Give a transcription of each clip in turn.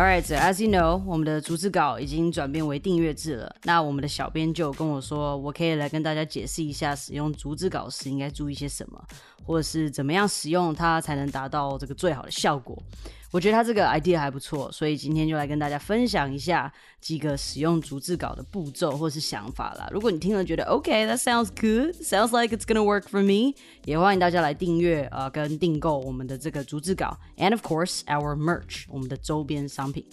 Alright, so as you know，我们的逐字稿已经转变为订阅制了。那我们的小编就跟我说，我可以来跟大家解释一下，使用逐字稿时应该注意些什么，或者是怎么样使用它才能达到这个最好的效果。我觉得他这个 idea 还不错，所以今天就来跟大家分享一下几个使用逐字稿的步骤或是想法啦。如果你听了觉得 OK，that sounds good，sounds like it's gonna work for me，也欢迎大家来订阅啊跟订购我们的这个逐字稿，and of course our merch，我们的周边商品。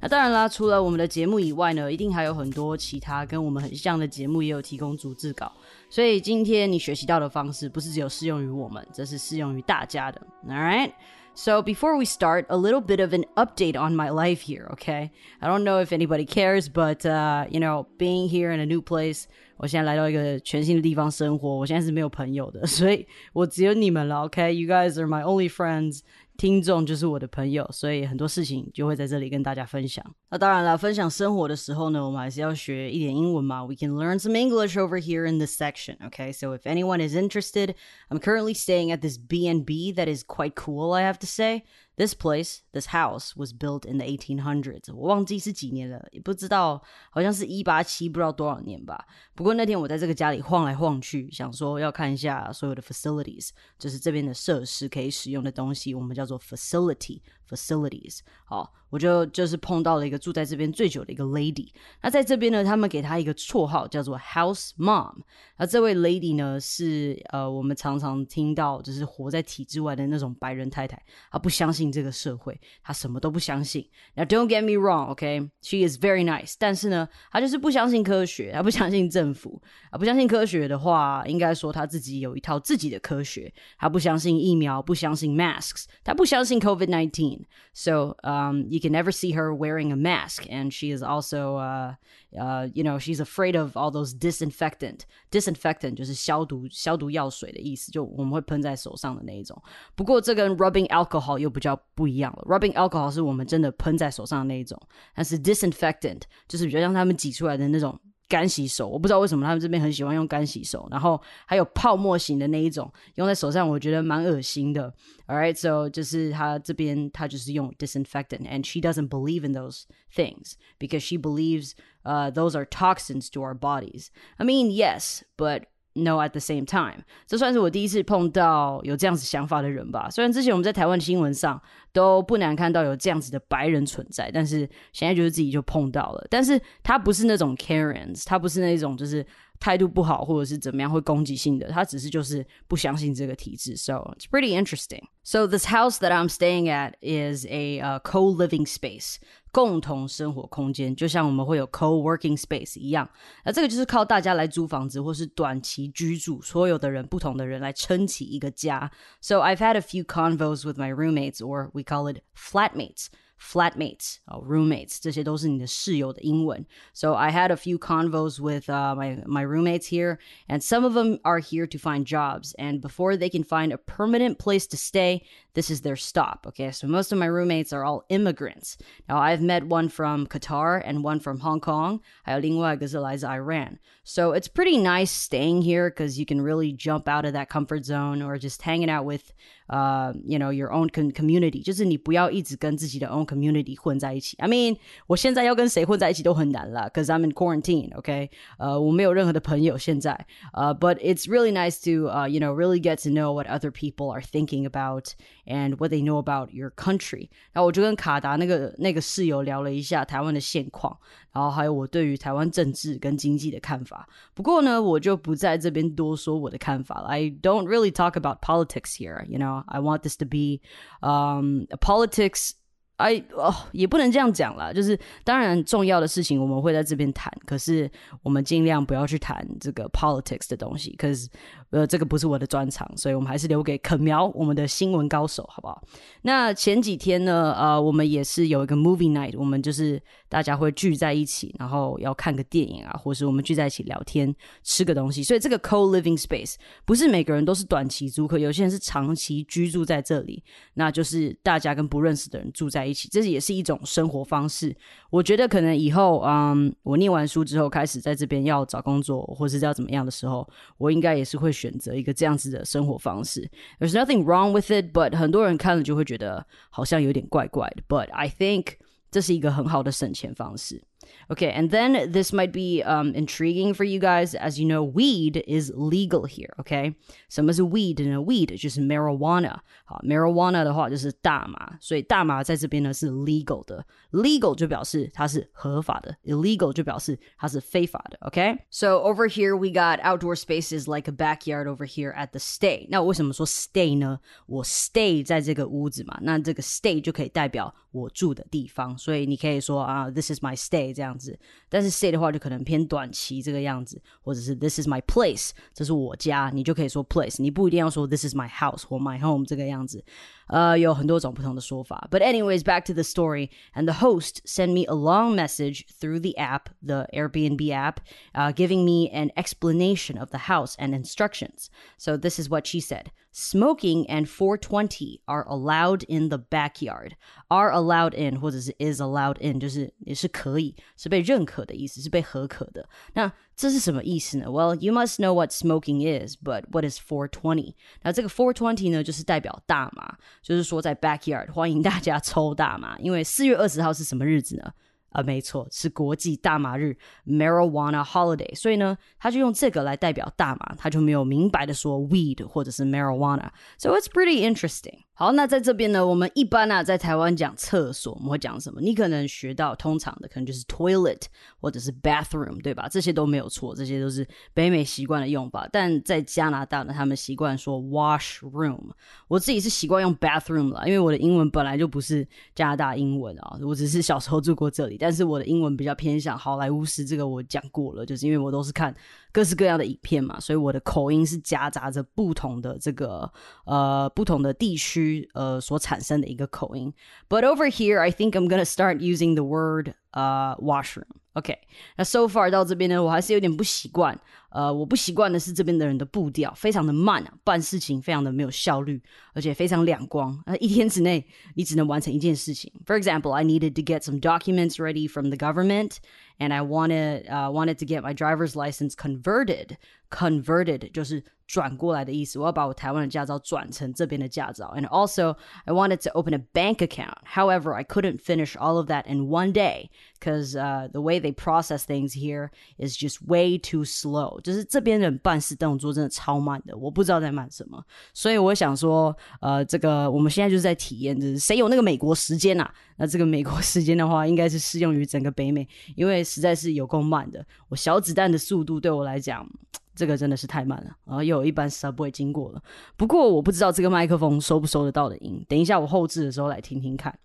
那当然啦，除了我们的节目以外呢，一定还有很多其他跟我们很像的节目也有提供逐字稿。所以今天你学习到的方式，不是只有适用于我们，这是适用于大家的。All right。So, before we start, a little bit of an update on my life here, okay? I don't know if anybody cares, but, uh, you know, being here in a new place, 我现在来到一个全新的地方生活，我现在是没有朋友的，所以我只有你们了，OK？You guys are my only friends. 听众就是我的朋友，所以很多事情就会在这里跟大家分享。那当然了，分享生活的时候呢，我们还是要学一点英文嘛。We can learn some English over here in this section, okay? So if anyone is interested, I'm currently staying at this B&B that is quite cool, I have to say. This place, this house, was built in the 1800s。我忘记是几年了，也不知道，好像是一八七，不知道多少年吧。不过那天我在这个家里晃来晃去，想说要看一下所有的 facilities，就是这边的设施可以使用的东西，我们叫做 facility。facilities，好，我就就是碰到了一个住在这边最久的一个 lady。那在这边呢，他们给她一个绰号叫做 House Mom。那这位 lady 呢，是呃我们常常听到就是活在体制外的那种白人太太，她不相信这个社会，她什么都不相信。Now don't get me wrong，OK，she is very nice，但是呢，她就是不相信科学，她不相信政府。啊，不相信科学的话，应该说她自己有一套自己的科学。她不相信疫苗，不相信 masks，她不相信 COVID nineteen。so um, you can never see her wearing a mask. And she is also, uh, uh, you know, she's afraid of all those disinfectant. Disinfectant 就是消毒消毒药水的意思，就我们会喷在手上的那一种。不过这跟 rubbing alcohol 又比较不一样了。rubbing alcohol 是我们真的喷在手上的那一种，但是 disinfectant 就是比较像他们挤出来的那种 干洗手，我不知道为什么他们这边很喜欢用干洗手，然后还有泡沫型的那一种用在手上，我觉得蛮恶心的。All right, so 就是他这边他就是用 disinfectant, and she doesn't believe in those things because she believes uh those are toxins to our bodies. I mean, yes, but no at the same time，这算是我第一次碰到有这样子想法的人吧。虽然之前我们在台湾新闻上都不难看到有这样子的白人存在，但是现在就是自己就碰到了。但是他不是那种 Karens，他不是那种就是态度不好或者是怎么样会攻击性的，他只是就是不相信这个体制。So it's pretty interesting. So this house that I'm staying at is a uh, co-living space. 共同生活空间，就像我们会有 co-working space 一样，那这个就是靠大家来租房子或是短期居住，所有的人不同的人来撑起一个家。So I've had a few convos with my roommates, or we call it flatmates flatmates, uh, roommates，这些都是你的室友的英文。So I had a few convos with uh, my my roommates here, and some of them are here to find jobs. And before they can find a permanent place to stay, this is their stop. Okay, so most of my roommates are all immigrants. Now I've met one from Qatar and one from Hong Kong. 还有另外一个是来自 Iran. So it's pretty nice staying here because you can really jump out of that comfort zone or just hanging out with uh, you know, your own community，就是你不要一直跟自己的 own community 混在一起。I mean，我现在要跟谁混在一起都很难啦，cause I'm in quarantine，OK？、Okay? 呃，我没有任何的朋友现在。呃、uh,，but it's really nice to uh, you know really get to know what other people are thinking about and what they know about your country。然后我就跟卡达那个那个室友聊了一下台湾的现况，然后还有我对于台湾政治跟经济的看法。不过呢，我就不在这边多说我的看法了。I don't really talk about politics here, you know. I want this to be um, a politics 哎哦，也不能这样讲啦，就是当然重要的事情我们会在这边谈，可是我们尽量不要去谈这个 politics 的东西，可是 呃这个不是我的专长，所以我们还是留给肯苗我们的新闻高手，好不好？那前几天呢，呃，我们也是有一个 movie night，我们就是大家会聚在一起，然后要看个电影啊，或是我们聚在一起聊天吃个东西，所以这个 co living space 不是每个人都是短期租客，有些人是长期居住在这里，那就是大家跟不认识的人住在一。一起，这也是一种生活方式。我觉得可能以后，嗯，我念完书之后，开始在这边要找工作，或是要怎么样的时候，我应该也是会选择一个这样子的生活方式。There's nothing wrong with it, but 很多人看了就会觉得好像有点怪怪的。But I think 这是一个很好的省钱方式。Okay, and then this might be um, intriguing for you guys. As you know, weed is legal here. Okay, 什么是 weed 呢？weed 就是 marijuana。好，marijuana 的话就是大麻，所以大麻在这边呢是 legal 的。legal 就表示它是合法的，illegal 就表示它是非法的。Okay, so over here we got outdoor spaces like a backyard over here at the stay. 那为什么说 stay 呢？我 stay 在这个屋子嘛，那这个 stay 就可以代表我住的地方，所以你可以说啊，this is my stay 这样。样子，但是 stay 的话就可能偏短期这个样子，或者是 this is my place，这是我家，你就可以说 place，你不一定要说 this is my house 或 my home 这个样子，呃，有很多种不同的说法。But anyways, back to the story, and the host sent me a long message through the app, the Airbnb app, uh, giving me an explanation of the house and instructions. So this is what she said. Smoking and 420 are allowed in the backyard. Are allowed in 或者是 is allowed in，就是也是可以，是被认可的意思，是被合可的。那这是什么意思呢？Well, you must know what smoking is, but what is 420? 那这个 420呢，就是代表大麻，就是说在 backyard 欢迎大家抽大麻。因为四月二十号是什么日子呢？ 啊，没错，是国际大麻日 （Marijuana Holiday）。所以呢，他就用这个来代表大麻，他就没有明白的说 weed 或者是 marijuana。So it's pretty interesting. 好，那在这边呢，我们一般啊，在台湾讲厕所，我们会讲什么？你可能学到通常的，可能就是 toilet 或者是 bathroom，对吧？这些都没有错，这些都是北美习惯的用法。但在加拿大呢，他们习惯说 washroom。我自己是习惯用 bathroom 啦，因为我的英文本来就不是加拿大英文啊，我只是小时候住过这里，但是我的英文比较偏向好莱坞式，这个我讲过了，就是因为我都是看。各式各样的影片嘛，所以我的口音是夹杂着不同的这个呃不同的地区呃所产生的一个口音。But over here, I think I'm gonna start using the word uh washroom. OK，那 so far 到这边呢，我还是有点不习惯。呃，我不习惯的是这边的人的步调非常的慢啊，办事情非常的没有效率，而且非常两光。呃，一天之内你只能完成一件事情。For example, I needed to get some documents ready from the government, and I wanted uh, wanted to get my driver's license converted. Converted 就是 转过来的意思。我要把我台湾的驾照转成这边的驾照。And also, I wanted to open a bank account. However, I couldn't finish all of that in one day because uh, the way they process things here is just way too slow. 就是这边人办事动作真的超慢的，我不知道在慢什么。所以我想说，呃，这个我们现在就是在体验，就是谁有那个美国时间呐、啊？那这个美国时间的话，应该是适用于整个北美，因为实在是有够慢的。我小子弹的速度对我来讲。 这个真的是太慢了，然后又有一班 subway 经过了。不过我不知道这个麦克风收不收得到的音，等一下我后置的时候来听听看。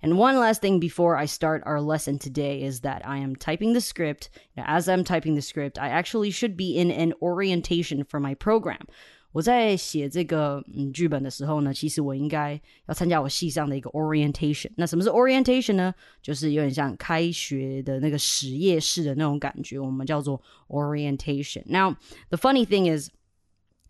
And one last thing before I start our lesson today is that I am typing the script. As I'm typing the script, I actually should be in an orientation for my program. 我在写这个嗯剧本的时候呢，其实我应该要参加我系上的一个 orientation。那什么是 orientation 呢？就是有点像开学的那个实验室的那种感觉，我们叫做 orientation。Now the funny thing is.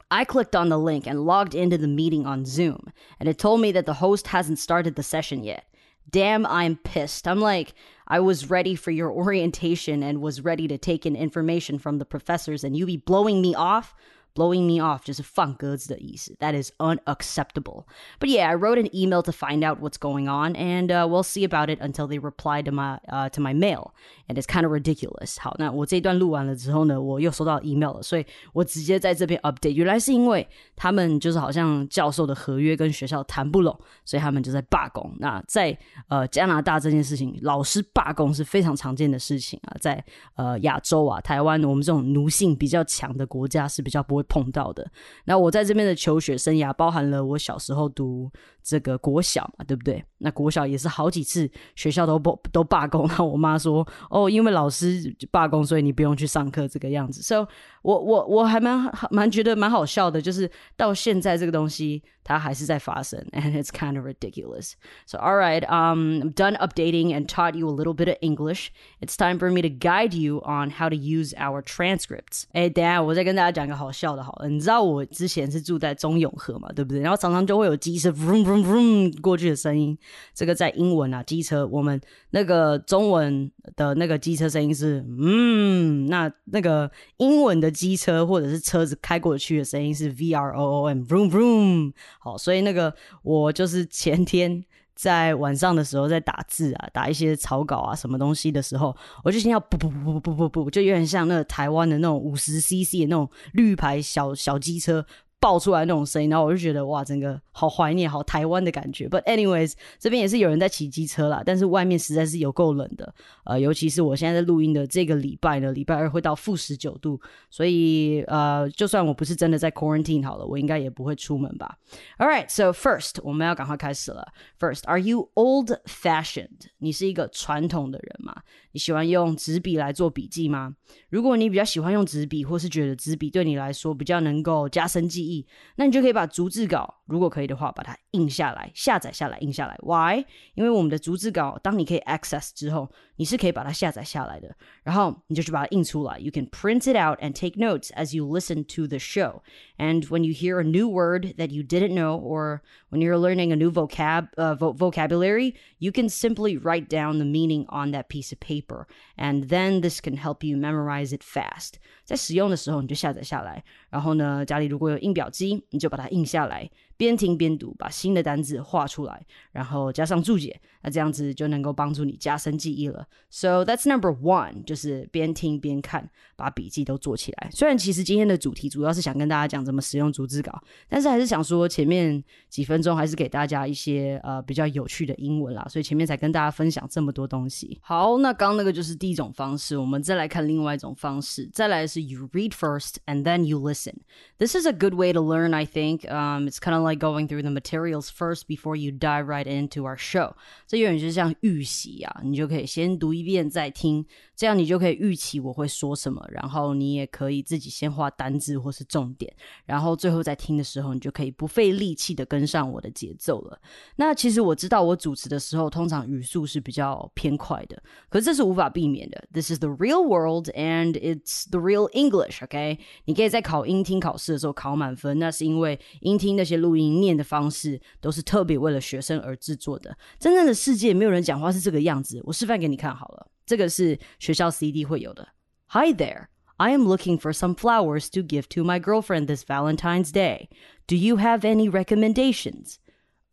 I clicked on the link and logged into the meeting on Zoom, and it told me that the host hasn't started the session yet. Damn, I'm pissed. I'm like, I was ready for your orientation and was ready to take in information from the professors, and you be blowing me off? blowing me off 就是放鸽子的意思. That is unacceptable. But yeah, I wrote an email to find out what's going on, and uh, we'll see about it until they reply to my uh, to my mail. And it's kind of ridiculous. 好，那我这一段录完了之后呢，我又收到 email 了，所以我直接在这边 update。原来是因为他们就是好像教授的合约跟学校谈不拢，所以他们就在罢工。那在呃加拿大这件事情，老师罢工是非常常见的事情啊。在呃亚洲啊，台湾我们这种奴性比较强的国家是比较不会。 会碰到的。那我在这边的求学生涯，包含了我小时候读这个国小嘛，对不对？那国小也是好几次学校都不都罢工，然后我妈说，哦，因为老师罢工，所以你不用去上课这个样子。So 我我我还蛮蛮觉得蛮好笑的，就是到现在这个东西它还是在发生，and it's kind of ridiculous. So all right, um, I'm done updating and taught you a little bit of English. It's time for me to guide you on how to use our transcripts. 哎，等下我再跟大家讲个好笑的，好了，你知道我之前是住在中永和嘛，对不对？然后常常就会有机车 vroom vroom vroom 过去的声音。这个在英文啊，机车我们那个中文的那个机车声音是嗯，那那个英文的机车或者是车子开过去的声音是 v r o o m vroom vroom。好，所以那个我就是前天在晚上的时候在打字啊，打一些草稿啊，什么东西的时候，我就先要不不不不不不不，就有点像那个台湾的那种五十 CC 的那种绿牌小小机车。爆出来那种声音，然后我就觉得哇，整个好怀念，好台湾的感觉。But anyways，这边也是有人在骑机车啦，但是外面实在是有够冷的。呃，尤其是我现在在录音的这个礼拜呢，礼拜二会到负十九度，所以呃，就算我不是真的在 quarantine 好了，我应该也不会出门吧。All right，so first，我们要赶快开始了。First，are you old-fashioned？你是一个传统的人吗？你喜欢用纸笔来做笔记吗？如果你比较喜欢用纸笔，或是觉得纸笔对你来说比较能够加深记忆，那你就可以把逐字稿，如果可以的话，把它印下来、下载下来、印下来。Why？因为我们的逐字稿，当你可以 access 之后，你是可以把它下载下来的，然后你就去把它印出来。You can print it out and take notes as you listen to the show. And when you hear a new word that you didn't know, or when you're learning a new vocab uh, vo vocabulary, you can simply write down the meaning on that piece of paper paper, and then this can help you memorize it fast. 在使用的时候，你就下载下来，然后呢，家里如果有印表机，你就把它印下来， 边听边读，把新的单字画出来，然后加上注解，那这样子就能够帮助你加深记忆了。So that's number one，就是边听边看，把笔记都做起来。虽然其实今天的主题主要是想跟大家讲怎么使用逐字稿，但是还是想说前面几分钟还是给大家一些呃比较有趣的英文啦，所以前面才跟大家分享这么多东西。好，那刚那个就是第一种方式，我们再来看另外一种方式，再来是 you read first and then you listen. This is a good way to learn, I think. Um, it's kind of like going through the materials first before you dive right into our show. 这有点就像预习啊，你就可以先读一遍再听，这样你就可以预期我会说什么，然后你也可以自己先画单字或是重点，然后最后在听的时候，你就可以不费力气的跟上我的节奏了。那其实我知道我主持的时候，通常语速是比较偏快的，可是这是无法避免的。This is the real world and it's the real English. OK，你可以在考英听考试的时候考满分，那是因为英听那些录音念的方式都是特别为了学生而制作的。真正的世界没有人讲话是这个样子，我示范给你看好了。这个是学校 CD 会有的。Hi there. I am looking for some flowers to give to my girlfriend this Valentine's Day. Do you have any recommendations?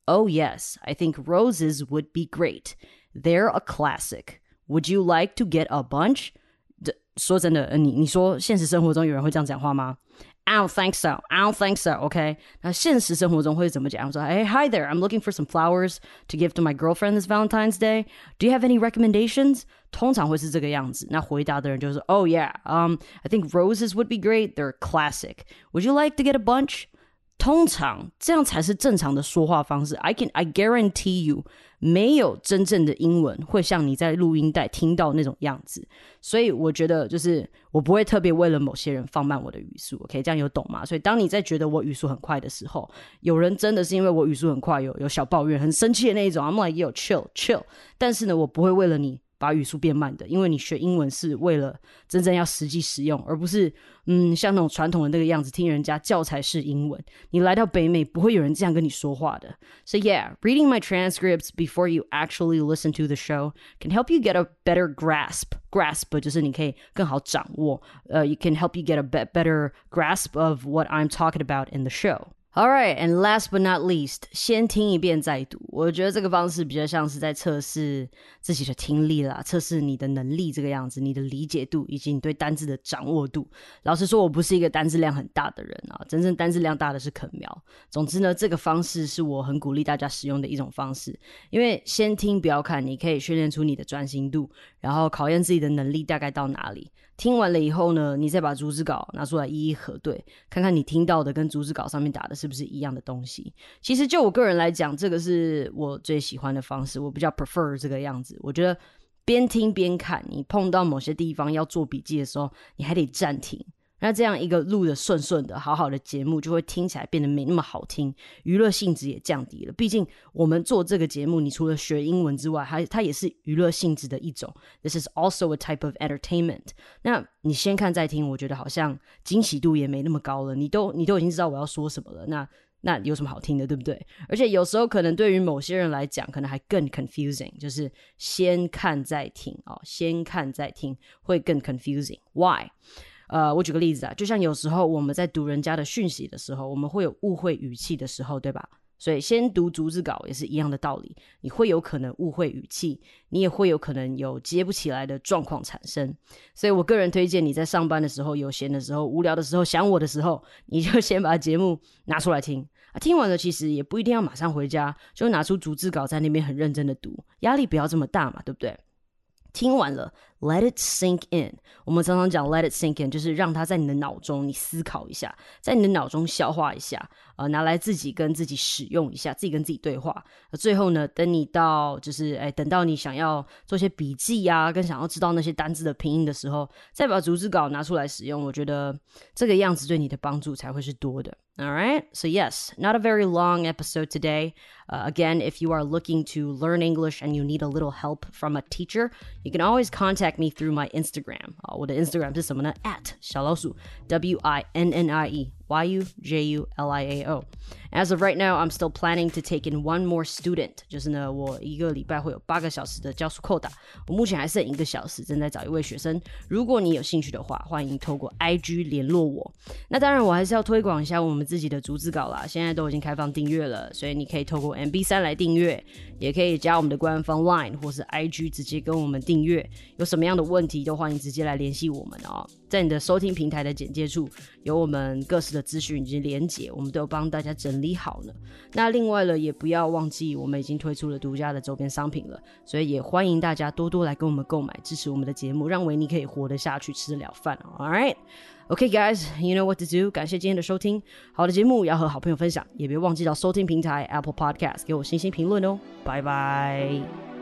Oh, yes, I think roses would be great. They're a classic. Would you like to get a bunch? 说真的，你你说现实生活中有人会这样讲话吗 ？I don't think so. I don't think so. OK，那现实生活中会怎么讲？我说，Hey, hi there. I'm looking for some flowers to give to my girlfriend this Valentine's Day. Do you have any recommendations? 通常会是这个样子。那回答的人就是 Oh yeah. Um, I think roses would be great. They're classic. Would you like to get a bunch? 通常这样才是正常的说话方式。I can I guarantee you，没有真正的英文会像你在录音带听到那种样子。所以我觉得就是我不会特别为了某些人放慢我的语速。OK，这样有懂吗？所以当你在觉得我语速很快的时候，有人真的是因为我语速很快，有有小抱怨、很生气的那一种，I'm like yo chill chill。但是呢，我不会为了你。把语速变慢的，因为你学英文是为了真正要实际使用，而不是嗯像那种传统的那个样子听人家教材式英文。你来到北美，不会有人这样跟你说话的。So yeah, reading my transcripts before you actually listen to the show can help you get a better grasp. Grasp 就是你可以更好掌握。呃、uh,，you can help you get a better grasp of what I'm talking about in the show. All right, and last but not least，先听一遍再读。我觉得这个方式比较像是在测试自己的听力啦，测试你的能力这个样子，你的理解度以及你对单字的掌握度。老实说，我不是一个单字量很大的人啊，真正单字量大的是肯苗。总之呢，这个方式是我很鼓励大家使用的一种方式，因为先听不要看，你可以训练出你的专心度，然后考验自己的能力大概到哪里。听完了以后呢，你再把逐字稿拿出来一一核对，看看你听到的跟逐字稿上面打的是不是一样的东西。其实就我个人来讲，这个是我最喜欢的方式，我比较 prefer 这个样子。我觉得边听边看，你碰到某些地方要做笔记的时候，你还得暂停。那这样一个录的顺顺的、好好的节目，就会听起来变得没那么好听，娱乐性质也降低了。毕竟我们做这个节目，你除了学英文之外，还它也是娱乐性质的一种。This is also a type of entertainment。那你先看再听，我觉得好像惊喜度也没那么高了。你都你都已经知道我要说什么了，那那有什么好听的，对不对？而且有时候可能对于某些人来讲，可能还更 confusing，就是先看再听哦，先看再听会更 confusing。Why？呃，我举个例子啊，就像有时候我们在读人家的讯息的时候，我们会有误会语气的时候，对吧？所以先读逐字稿也是一样的道理，你会有可能误会语气，你也会有可能有接不起来的状况产生。所以我个人推荐你在上班的时候、有闲的时候、无聊的时候、想我的时候，你就 先把节目拿出来听啊。听完了，其实也不一定要马上回家，就拿出逐字稿在那边很认真的读，压力不要这么大嘛，对不对？听完了 ，let it sink in。我们常常讲 let it sink in，就是让它在你的脑中，你思考一下，在你的脑中消化一下，呃，拿来自己跟自己使用一下，自己跟自己对话。最后呢，等你到就是哎，等到你想要做些笔记呀，跟想要知道那些单字的拼音的时候，再把逐字稿拿出来使用。我觉得这个样子对你的帮助才会是多的。All right. So, yes, not a very long episode today. Uh, again, if you are looking to learn English and you need a little help from a teacher, you can always contact me through my Instagram. Uh, 我的 Instagram 是什么呢？at 小老鼠 W I N N I E Y U J U L I A O. As of right now, I'm still planning to take in one more student，就是呢，我一个礼拜会有八个小时的教书扣打。我目前还剩一个小时，正在找一位学生。如果你有兴趣的话，欢迎透过 IG 联络我。那当然，我还是要推广一下我们自己的逐字稿啦。现在都已经开放订阅了，所以你可以透过 MB 三来订阅，也可以加我们的官方 Line 或是 IG 直接跟我们订阅。有什么样的问题，都欢迎直接来联系我们哦。在你的收听平台的简介处，有我们各式的资讯以及连结，我们都有帮大家整理好了。那另外呢，也不要忘记，我们已经推出了独家的周边商品了，所以也欢迎大家多多来跟我们购买，支持我们的节目，让维尼可以活得下去，吃得了饭。All right, OK, guys, you know what to do。感谢今天的收听，好的节目要和好朋友分享，也别忘记到收听平台 Apple Podcast 给我星星评论哦。拜拜。